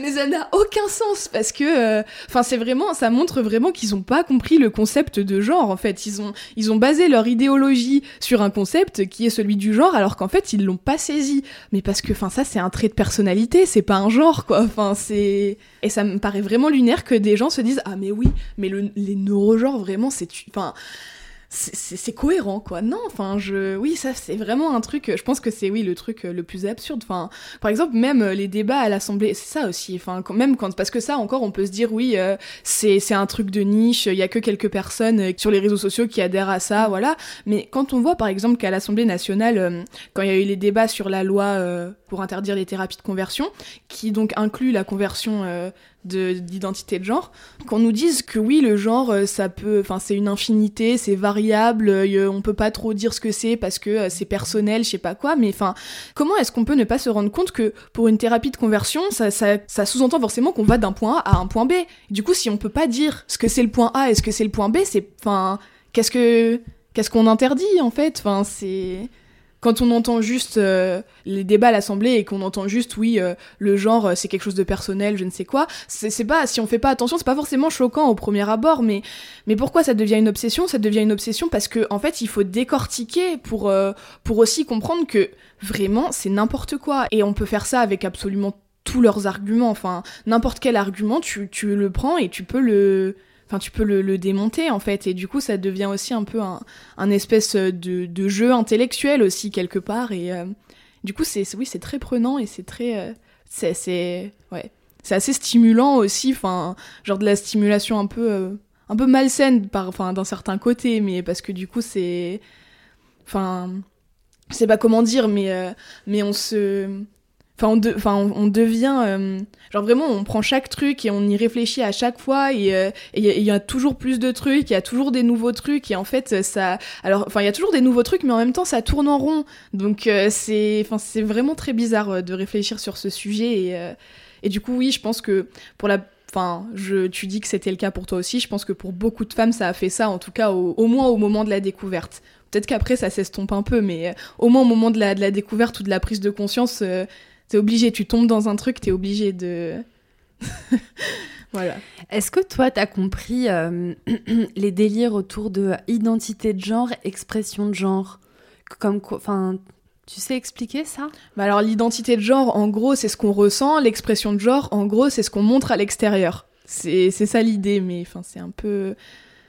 mais ça n'a aucun sens parce que, euh, enfin, c'est vraiment, ça montre vraiment qu'ils n'ont pas compris le concept de genre. En fait, ils ont, ils ont basé leur idéologie sur un concept qui est celui du genre, alors qu'en fait, ils l'ont pas saisi. Mais parce que, enfin, ça, c'est un trait de personnalité, c'est pas un genre, quoi. Enfin, c'est, et ça me paraît vraiment lunaire que des gens se disent, ah mais oui, mais le, les neurogenres, vraiment, c'est, enfin c'est cohérent quoi. Non enfin je oui ça c'est vraiment un truc je pense que c'est oui le truc euh, le plus absurde. Enfin par exemple même euh, les débats à l'Assemblée c'est ça aussi enfin même quand parce que ça encore on peut se dire oui euh, c'est c'est un truc de niche il y a que quelques personnes sur les réseaux sociaux qui adhèrent à ça voilà. Mais quand on voit par exemple qu'à l'Assemblée nationale quand il y a eu les débats sur la loi pour interdire les thérapies de conversion qui donc inclut la conversion d'identité de, genre, qu'on nous dise que oui, le genre, euh, ça peut, enfin, c'est une infinité, c'est variable, euh, on peut pas trop dire ce que c'est parce que euh, c'est personnel, je sais pas quoi, mais enfin, comment est-ce qu'on peut ne pas se rendre compte que pour une thérapie de conversion, ça, ça, ça sous-entend forcément qu'on va d'un point A à un point B? Du coup, si on peut pas dire ce que c'est le point A et ce que c'est le point B, c'est, enfin, qu'est-ce que, qu'est-ce qu'on interdit en fait? Enfin, c'est quand on entend juste euh, les débats à l'Assemblée et qu'on entend juste oui euh, le genre euh, c'est quelque chose de personnel je ne sais quoi c'est pas si on fait pas attention c'est pas forcément choquant au premier abord mais mais pourquoi ça devient une obsession? Ça devient une obsession parce que en fait il faut décortiquer pour pour aussi comprendre que vraiment c'est n'importe quoi. Et on peut faire ça avec absolument tous leurs arguments. Enfin n'importe quel argument tu tu le prends et tu peux le enfin tu peux le, démonter en fait. Et du coup ça devient aussi un peu un, espèce de, jeu intellectuel aussi quelque part. Et euh, du coup c'est oui c'est très prenant et c'est très euh, c'est ouais. C'est assez stimulant aussi enfin genre de la stimulation un peu euh, un peu malsaine par enfin d'un certain côté mais parce que du coup c'est enfin sais pas comment dire mais mais on se Enfin, on, devient. Euh, genre vraiment, on prend chaque truc et on y réfléchit à chaque fois et euh, il y, a toujours plus de trucs, il y a toujours des nouveaux trucs et en fait, ça. Alors, enfin, il y a toujours des nouveaux trucs, mais en même temps, ça tourne en rond. Donc, euh, c'est vraiment très bizarre de réfléchir sur ce sujet et, et du coup, oui, je pense que pour la enfin, je, tu dis que c'était le cas pour toi aussi. Je pense que pour beaucoup de femmes, ça a fait ça, en tout cas, au, moins au moment de la découverte. Peut-être qu'après, ça s'estompe un peu, mais au moins au moment de la découverte ou de la prise de conscience, T'es obligé, tu tombes dans un truc, t'es obligé de. voilà. Est-ce que toi, t'as compris euh, les délires autour de identité de genre, expression de genre? Comme Enfin. Tu sais expliquer ça? Bah Alors l'identité de genre, en gros, c'est ce qu'on ressent. L'expression de genre, en gros, c'est ce qu'on montre à l'extérieur. C'est ça l'idée, mais enfin c'est un peu...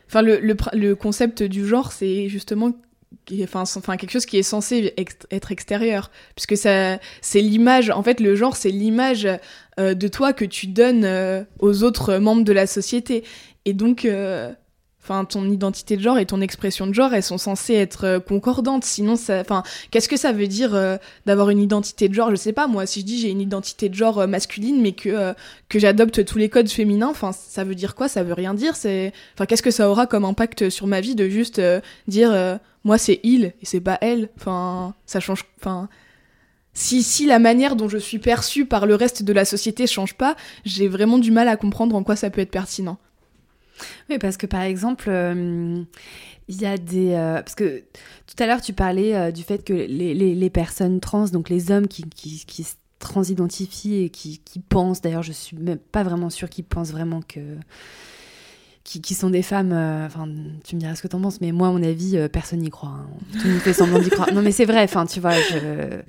Enfin le, le, le concept du genre, c'est justement enfin, quelque chose qui est censé être extérieur. Puisque ça c'est l'image en fait le genre c'est l'image euh, de toi que tu donnes euh, aux autres membres de la société. Et donc euh, enfin ton identité de genre et ton expression de genre elles sont censées être concordantes. Sinon enfin qu'est-ce que ça veut dire d'avoir une identité de genre? Je sais pas moi si je dis j'ai une identité de genre masculine mais que que j'adopte tous les codes féminins enfin ça veut dire quoi? Ça veut rien dire c'est enfin qu'est-ce que ça aura comme impact sur ma vie de juste dire moi c'est il et c'est pas elle. Enfin, ça change. Enfin, si, si la manière dont je suis perçue par le reste de la société change pas, j'ai vraiment du mal à comprendre en quoi ça peut être pertinent. Oui, parce que par exemple, il y a des... parce que tout à l'heure, tu parlais du fait que les, les, personnes trans, donc les hommes qui, qui, qui se transidentifient et qui, qui pensent, d'ailleurs je suis même pas vraiment sûre qu'ils pensent vraiment que qui, sont des femmes, euh, enfin, tu me diras ce que t'en penses, mais moi, à mon avis, euh, personne n'y croit. Hein. Tout le monde fait semblant d'y croire. Non, mais c'est vrai, enfin, tu vois, je.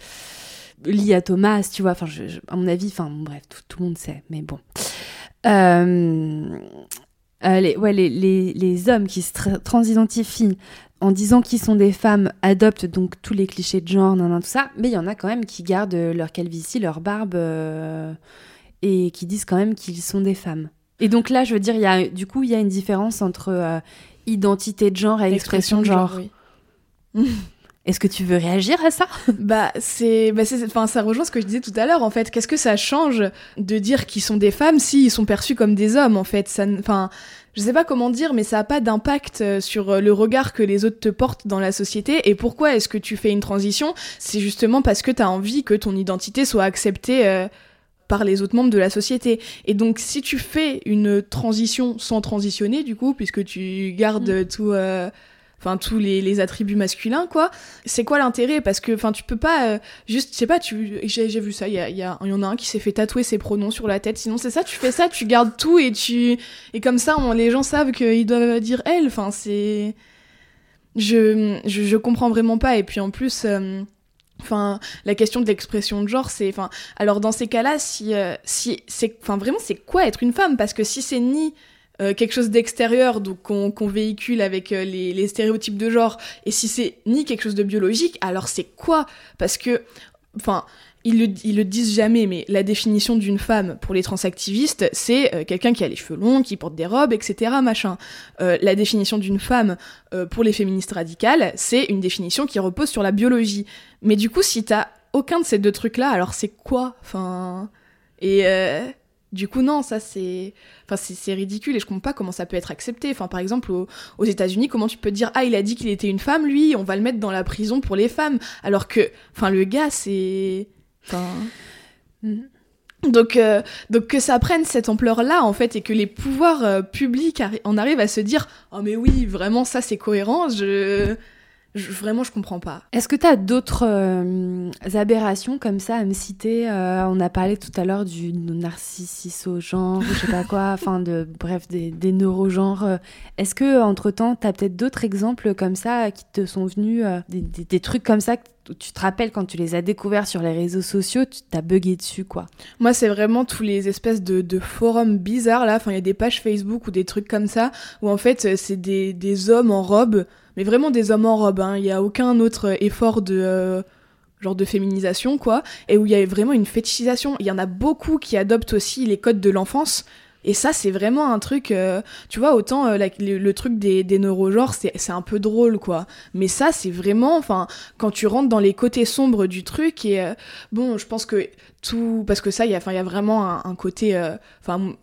Lié à Thomas, tu vois, enfin, à mon avis, enfin, bref, tout, le monde sait, mais bon. Euh, les, ouais, les, les, les, hommes qui se transidentifient en disant qu'ils sont des femmes adoptent donc tous les clichés de genre, nan, tout ça, mais il y en a quand même qui gardent leur calvitie, leur barbe, et qui disent quand même qu'ils sont des femmes. Et donc là, je veux dire, il y a, du coup, il y a une différence entre euh, identité de genre et expression de genre. Est-ce que tu veux réagir à ça? Bah, c'est, bah enfin, ça rejoint ce que je disais tout à l'heure. En fait, qu'est-ce que ça change de dire qu'ils sont des femmes s'ils sont perçus comme des hommes En fait, ça, enfin, je sais pas comment dire, mais ça a pas d'impact euh, sur euh, le regard que les autres te portent dans la société. Et pourquoi est-ce que tu fais une transition? C'est justement parce que tu as envie que ton identité soit acceptée par les autres membres de la société. Et donc, si tu fais une transition sans transitionner, du coup, puisque tu gardes mm. tout. Euh, enfin tous les, attributs masculins quoi c'est quoi l'intérêt? Parce que enfin tu peux pas euh, juste je sais pas tu j'ai vu ça il y, a, y, y en a un qui s'est fait tatouer ses pronoms sur la tête sinon c'est ça tu fais ça tu gardes tout et tu et comme ça les gens savent qu'ils doivent dire elle enfin c'est je, je, comprends vraiment pas et puis en plus euh, Enfin, la question de l'expression de genre, c'est, enfin, alors dans ces cas-là, si, euh, si, c'est, enfin, vraiment, c'est quoi être une femme? Parce que si c'est ni euh, quelque chose d'extérieur, donc qu'on véhicule avec euh, les, les, stéréotypes de genre, et si c'est ni quelque chose de biologique, alors c'est quoi? Parce que, enfin, ils le, ils le disent jamais, mais la définition d'une femme pour les transactivistes, c'est euh, quelqu'un qui a les cheveux longs, qui porte des robes, etc. Machin. Euh, la définition d'une femme euh, pour les féministes radicales, c'est une définition qui repose sur la biologie. Mais du coup, si t'as aucun de ces deux trucs-là, alors c'est quoi Enfin, et du coup, non, ça c'est, enfin c'est ridicule et je comprends pas comment ça peut être accepté. Enfin, par exemple, aux, États-Unis, comment tu peux dire ah il a dit qu'il était une femme, lui, on va le mettre dans la prison pour les femmes, alors que, enfin le gars c'est Mhm. Donc, euh, donc que ça prenne cette ampleur-là, en fait, et que les pouvoirs euh, publics en arrivent à se dire « Oh mais oui, vraiment, ça c'est cohérent, je... Vraiment, je comprends pas. Est-ce que tu as d'autres euh, aberrations comme ça à me citer On a parlé tout à l'heure du narcissiso-genre, je sais pas quoi, enfin, de, bref, des, des neurogenres. Est-ce que, entre-temps, tu as peut-être d'autres exemples comme ça qui te sont venus, des, des, trucs comme ça tu te rappelles quand tu les as découverts sur les réseaux sociaux, tu t'as bugué dessus, quoi. Moi, c'est vraiment tous les espèces de, forums bizarres, là. Enfin, il y a des pages Facebook ou des trucs comme ça, où en fait, c'est des, hommes en robe, mais vraiment des hommes en robe, hein. Il n'y a aucun autre effort de... Euh, genre de féminisation quoi et où il y a vraiment une fétichisation il y en a beaucoup qui adoptent aussi les codes de l'enfance et ça, c'est vraiment un truc, euh, tu vois, autant euh, le, truc des, neurogenres, c'est un peu drôle, quoi. Mais ça, c'est vraiment, enfin, quand tu rentres dans les côtés sombres du truc, et euh, bon, je pense que tout parce que ça il y a enfin il y a vraiment un, côté euh, enfin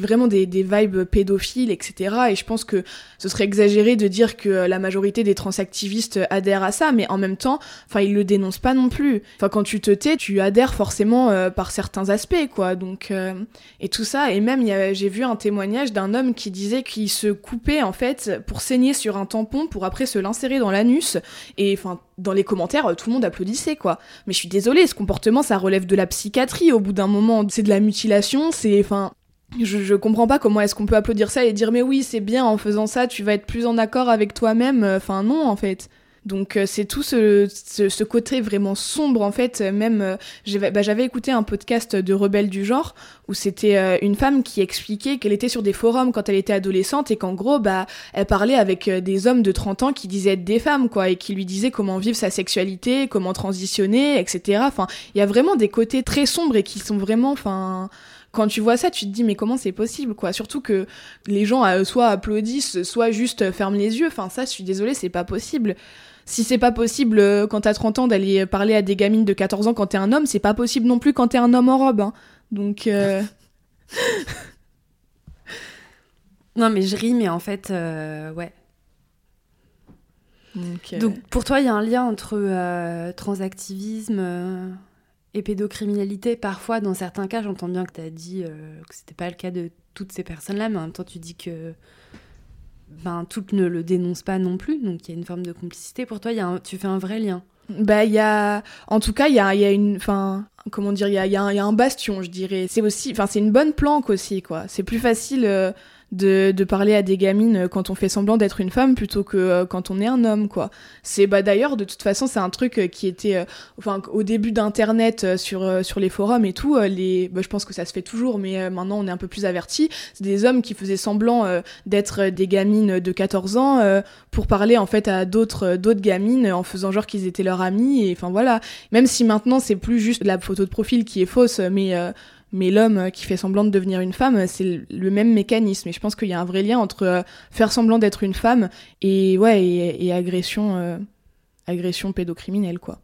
vraiment des, des vibes pédophiles etc et je pense que ce serait exagéré de dire que la majorité des transactivistes adhèrent à ça mais en même temps enfin ils le dénoncent pas non plus. Enfin quand tu te tais tu adhères forcément euh, par certains aspects quoi. Donc euh, et tout ça. Et même j'ai vu un témoignage d'un homme qui disait qu'il se coupait en fait pour saigner sur un tampon pour après se l'insérer dans l'anus. Et enfin dans les commentaires, tout le monde applaudissait, quoi. Mais je suis désolée, ce comportement, ça relève de la psychiatrie. Au bout d'un moment, c'est de la mutilation, c'est, enfin, je, je, comprends pas comment est-ce qu'on peut applaudir ça et dire mais oui, c'est bien, en faisant ça, tu vas être plus en accord avec toi-même. Enfin, non, en fait. Donc euh, c'est tout ce, ce, côté vraiment sombre en fait. Même euh, bah, j'avais écouté un podcast de rebelles du genre où c'était euh, une femme qui expliquait qu'elle était sur des forums quand elle était adolescente et qu'en gros bah elle parlait avec des hommes de 30 ans qui disaient être des femmes quoi et qui lui disaient comment vivre sa sexualité, comment transitionner, etc. Enfin il y a vraiment des côtés très sombres et qui sont vraiment enfin quand tu vois ça, tu te dis mais comment c'est possible quoi? Surtout que les gens soit applaudissent, soit juste ferment les yeux. Enfin ça, je suis désolée, c'est pas possible si c'est pas possible euh, quand t'as 30 ans d'aller parler à des gamines de 14 ans quand t'es un homme, c'est pas possible non plus quand t'es un homme en robe. Hein. Donc. Euh, non, mais je ris, mais en fait, euh, ouais. Donc, pour toi, il y a un lien entre transactivisme et pédocriminalité. Parfois, dans certains cas, j'entends bien que tu as dit que c'était pas le cas de toutes ces personnes-là, mais en même temps, tu dis que ben, toutes ne le dénoncent pas non plus, donc il y a une forme de complicité. Pour toi, y a tu fais un vrai lien bah, il y a, en tout cas, il y a, y a une, enfin, comment dire, il y a, un bastion, je dirais. C'est aussi, enfin, c'est une bonne planque aussi, quoi. C'est plus facile euh, de, de, parler à des gamines quand on fait semblant d'être une femme plutôt que euh, quand on est un homme quoi. C'est bah d'ailleurs de toute façon c'est un truc euh, qui était euh, enfin au début d'internet sur sur les forums et tout les bah, je pense que ça se fait toujours mais maintenant on est un peu plus averti, c'est des hommes qui faisaient semblant d'être des gamines de 14 ans pour parler en fait à d'autres d'autres gamines en faisant genre qu'ils étaient leurs amis et enfin voilà, même si maintenant c'est plus juste la photo de profil qui est fausse mais mais l'homme qui fait semblant de devenir une femme, c'est le même mécanisme. Et je pense qu'il y a un vrai lien entre euh, faire semblant d'être une femme et ouais et, agression, euh, agression pédocriminelle quoi.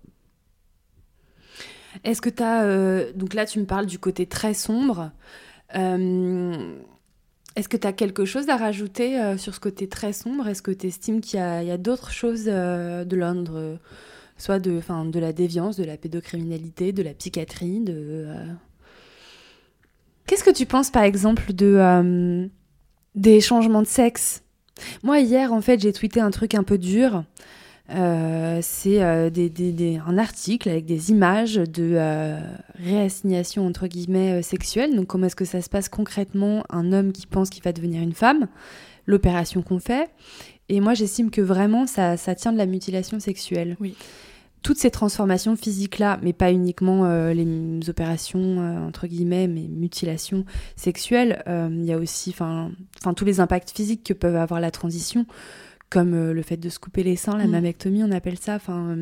Est-ce que tu as euh, donc là tu me parles du côté très sombre. Est-ce que tu as quelque chose à rajouter sur ce côté très sombre? Est-ce que tu estimes qu'il y a, d'autres choses de l'ordre, soit de, de la déviance, de la pédocriminalité, de la psychiatrie, de Qu'est-ce que tu penses par exemple de euh, des changements de sexe? Moi hier en fait j'ai tweeté un truc un peu dur. Euh, c'est euh, un article avec des images de réassignation entre guillemets sexuelle. Donc comment est-ce que ça se passe concrètement un homme qui pense qu'il va devenir une femme, l'opération qu'on fait. Et moi j'estime que vraiment ça, ça tient de la mutilation sexuelle. Oui toutes ces transformations physiques-là, mais pas uniquement euh, les opérations, euh, entre guillemets, mais mutilations sexuelles, euh, il y a aussi enfin tous les impacts physiques que peuvent avoir la transition, comme le fait de se couper les seins, la mm. mammectomie, on appelle ça, enfin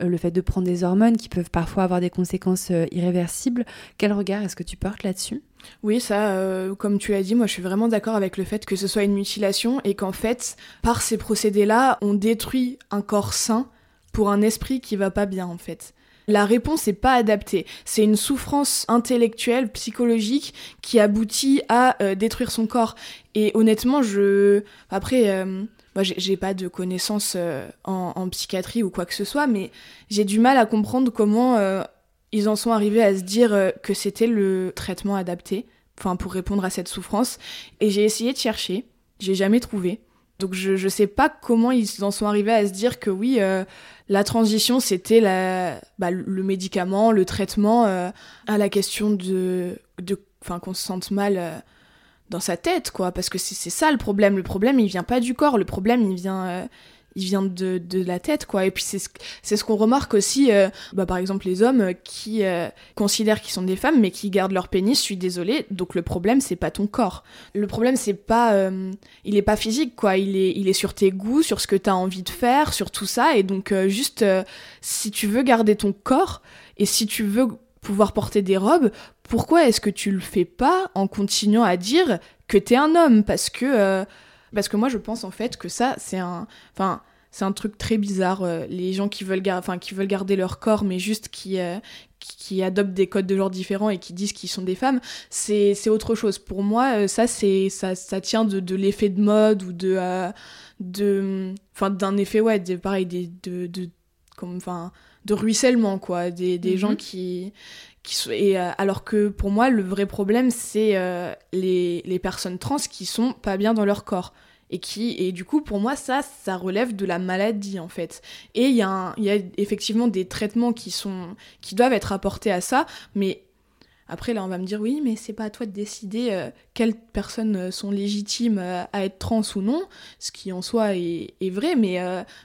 le fait de prendre des hormones qui peuvent parfois avoir des conséquences irréversibles. Quel regard est-ce que tu portes là-dessus? Oui, ça, comme tu l'as dit, moi je suis vraiment d'accord avec le fait que ce soit une mutilation et qu'en fait, par ces procédés-là, on détruit un corps sain pour un esprit qui va pas bien en fait. La réponse n'est pas adaptée. C'est une souffrance intellectuelle, psychologique, qui aboutit à euh, détruire son corps. Et honnêtement, je... Après, euh, moi, j'ai pas de connaissances euh, en, psychiatrie ou quoi que ce soit, mais j'ai du mal à comprendre comment ils en sont arrivés à se dire que c'était le traitement adapté, enfin, pour répondre à cette souffrance. Et j'ai essayé de chercher, j'ai jamais trouvé. Donc je, je sais pas comment ils en sont arrivés à se dire que oui, euh, la transition c'était bah, le médicament, le traitement euh, à la question de, de, qu'on se sente mal euh, dans sa tête quoi, parce que c'est ça le problème. Le problème il vient pas du corps, le problème il vient il vient de, de la tête, quoi. Et puis c'est ce, ce qu'on remarque aussi, euh, bah, par exemple les hommes qui euh, considèrent qu'ils sont des femmes mais qui gardent leur pénis, je suis désolée, donc le problème c'est pas ton corps. Le problème c'est pas, euh, il est pas physique, quoi. Il est, il est sur tes goûts, sur ce que t'as envie de faire, sur tout ça. Et donc juste, si tu veux garder ton corps et si tu veux pouvoir porter des robes, pourquoi est-ce que tu le fais pas en continuant à dire que t'es un homme? Parce que parce que moi, je pense en fait que ça, c'est un. Enfin, c'est un truc très bizarre. Euh, les gens qui veulent, enfin, qui veulent garder leur corps, mais juste qui, euh, qui, adoptent des codes de genre différents et qui disent qu'ils sont des femmes, c'est autre chose. Pour moi, euh, ça, c'est ça, ça tient de, de l'effet de mode ou de. de enfin, d'un effet, ouais, de, pareil, des, de, de, comme, enfin, de ruissellement, quoi. Des, des gens mhm. qui. qui et, alors que pour moi, le vrai problème, c'est les, les personnes trans qui sont pas bien dans leur corps et qui et du coup pour moi ça ça relève de la maladie en fait. Et il y y a effectivement des traitements qui sont qui doivent être apportés à ça mais après là on va me dire oui mais c'est pas à toi de décider euh, quelles personnes euh, sont légitimes euh, à être trans ou non ce qui en soi est, est vrai mais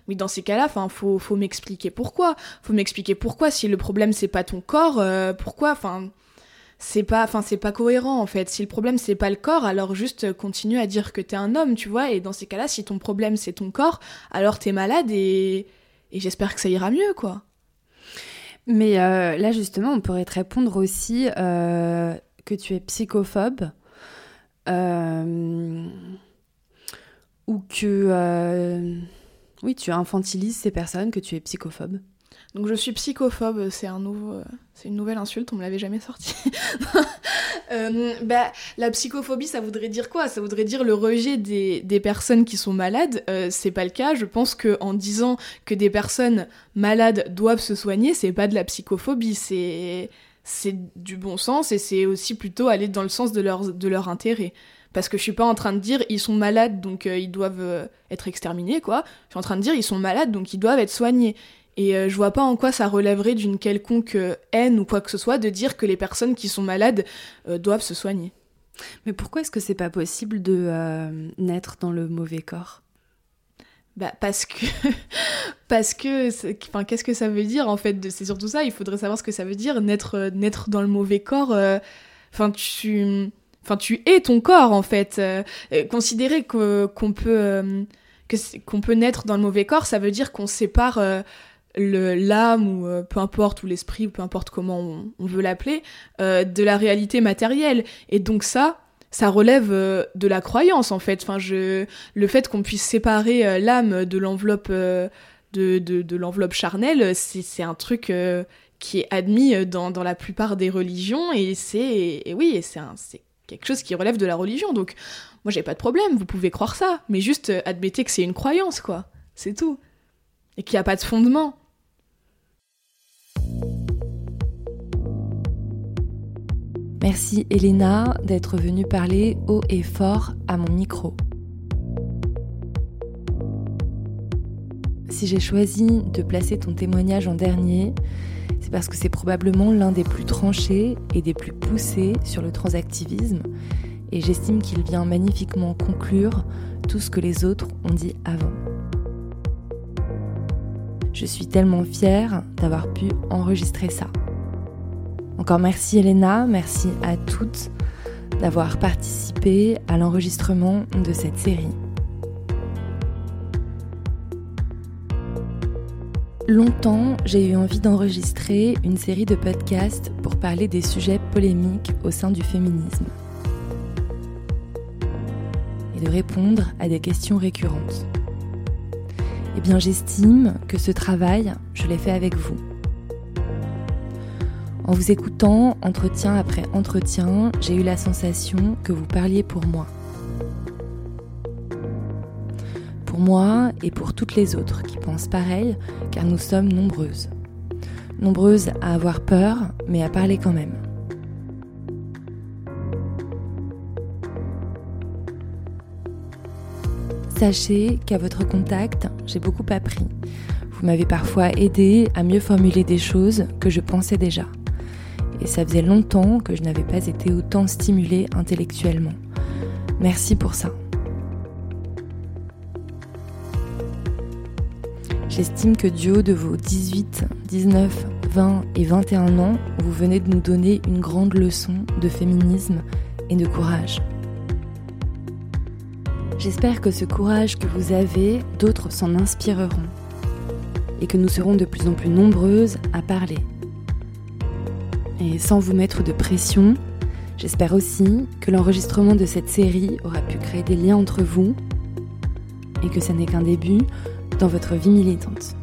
mais dans ces cas-là enfin faut faut m'expliquer pourquoi. Faut m'expliquer pourquoi si le problème c'est pas ton corps pourquoi enfin c'est pas enfin c'est pas cohérent en fait. Si le problème c'est pas le corps alors juste continue à dire que t'es un homme tu vois. Et dans ces cas-là si ton problème c'est ton corps alors t'es malade et, j'espère que ça ira mieux quoi. Mais euh, là justement on pourrait te répondre aussi euh, que tu es psychophobe euh, ou que oui tu infantilises ces personnes que tu es psychophobe donc je suis psychophobe, c'est un nouveau, c'est une nouvelle insulte, on me l'avait jamais sorti. euh, bah, la psychophobie, ça voudrait dire quoi? Ça voudrait dire le rejet des, des personnes qui sont malades. Euh, c'est pas le cas. Je pense que en disant que des personnes malades doivent se soigner, c'est pas de la psychophobie, c'est c'est du bon sens et c'est aussi plutôt aller dans le sens de leur, de leur intérêt. Parce que je suis pas en train de dire ils sont malades donc euh, ils doivent euh, être exterminés quoi. Je suis en train de dire ils sont malades donc ils doivent être soignés. Et euh, je vois pas en quoi ça relèverait d'une quelconque haine ou quoi que ce soit de dire que les personnes qui sont malades doivent se soigner. Mais pourquoi est-ce que c'est pas possible de naître dans le mauvais corps? Bah parce que parce que enfin qu'est-ce que ça veut dire en fait c'est surtout ça il faudrait savoir ce que ça veut dire naître naître dans le mauvais corps enfin tu enfin tu es ton corps en fait euh, euh, considérer qu'on peut euh, qu'on peut naître dans le mauvais corps ça veut dire qu'on sépare l'âme ou peu importe ou l'esprit ou peu importe comment on, veut l'appeler de la réalité matérielle et donc ça ça relève de la croyance en fait enfin je le fait qu'on puisse séparer l'âme de l'enveloppe de, de, l'enveloppe charnelle c'est un truc qui est admis dans, dans la plupart des religions et c'est oui c'est quelque chose qui relève de la religion. Donc, moi, j'ai pas de problème, vous pouvez croire ça, mais juste euh, admettez que c'est une croyance, quoi. C'est tout. Et qu'il n'y a pas de fondement. Merci Elena d'être venue parler haut et fort à mon micro. Si j'ai choisi de placer ton témoignage en dernier, c'est parce que c'est probablement l'un des plus tranchés et des plus poussés sur le transactivisme, et j'estime qu'il vient magnifiquement conclure tout ce que les autres ont dit avant. Je suis tellement fière d'avoir pu enregistrer ça. Encore merci Elena, merci à toutes d'avoir participé à l'enregistrement de cette série. Longtemps, j'ai eu envie d'enregistrer une série de podcasts pour parler des sujets polémiques au sein du féminisme et de répondre à des questions récurrentes. Eh bien, j'estime que ce travail, je l'ai fait avec vous. En vous écoutant entretien après entretien, j'ai eu la sensation que vous parliez pour moi. pour moi et pour toutes les autres qui pensent pareil, car nous sommes nombreuses. Nombreuses à avoir peur, mais à parler quand même. Sachez qu'à votre contact, j'ai beaucoup appris. Vous m'avez parfois aidé à mieux formuler des choses que je pensais déjà. Et ça faisait longtemps que je n'avais pas été autant stimulée intellectuellement. Merci pour ça. J'estime que du haut de vos 18, 19, 20 et 21 ans, vous venez de nous donner une grande leçon de féminisme et de courage. J'espère que ce courage que vous avez, d'autres s'en inspireront et que nous serons de plus en plus nombreuses à parler. Et sans vous mettre de pression, j'espère aussi que l'enregistrement de cette série aura pu créer des liens entre vous et que ce n'est qu'un début dans votre vie militante.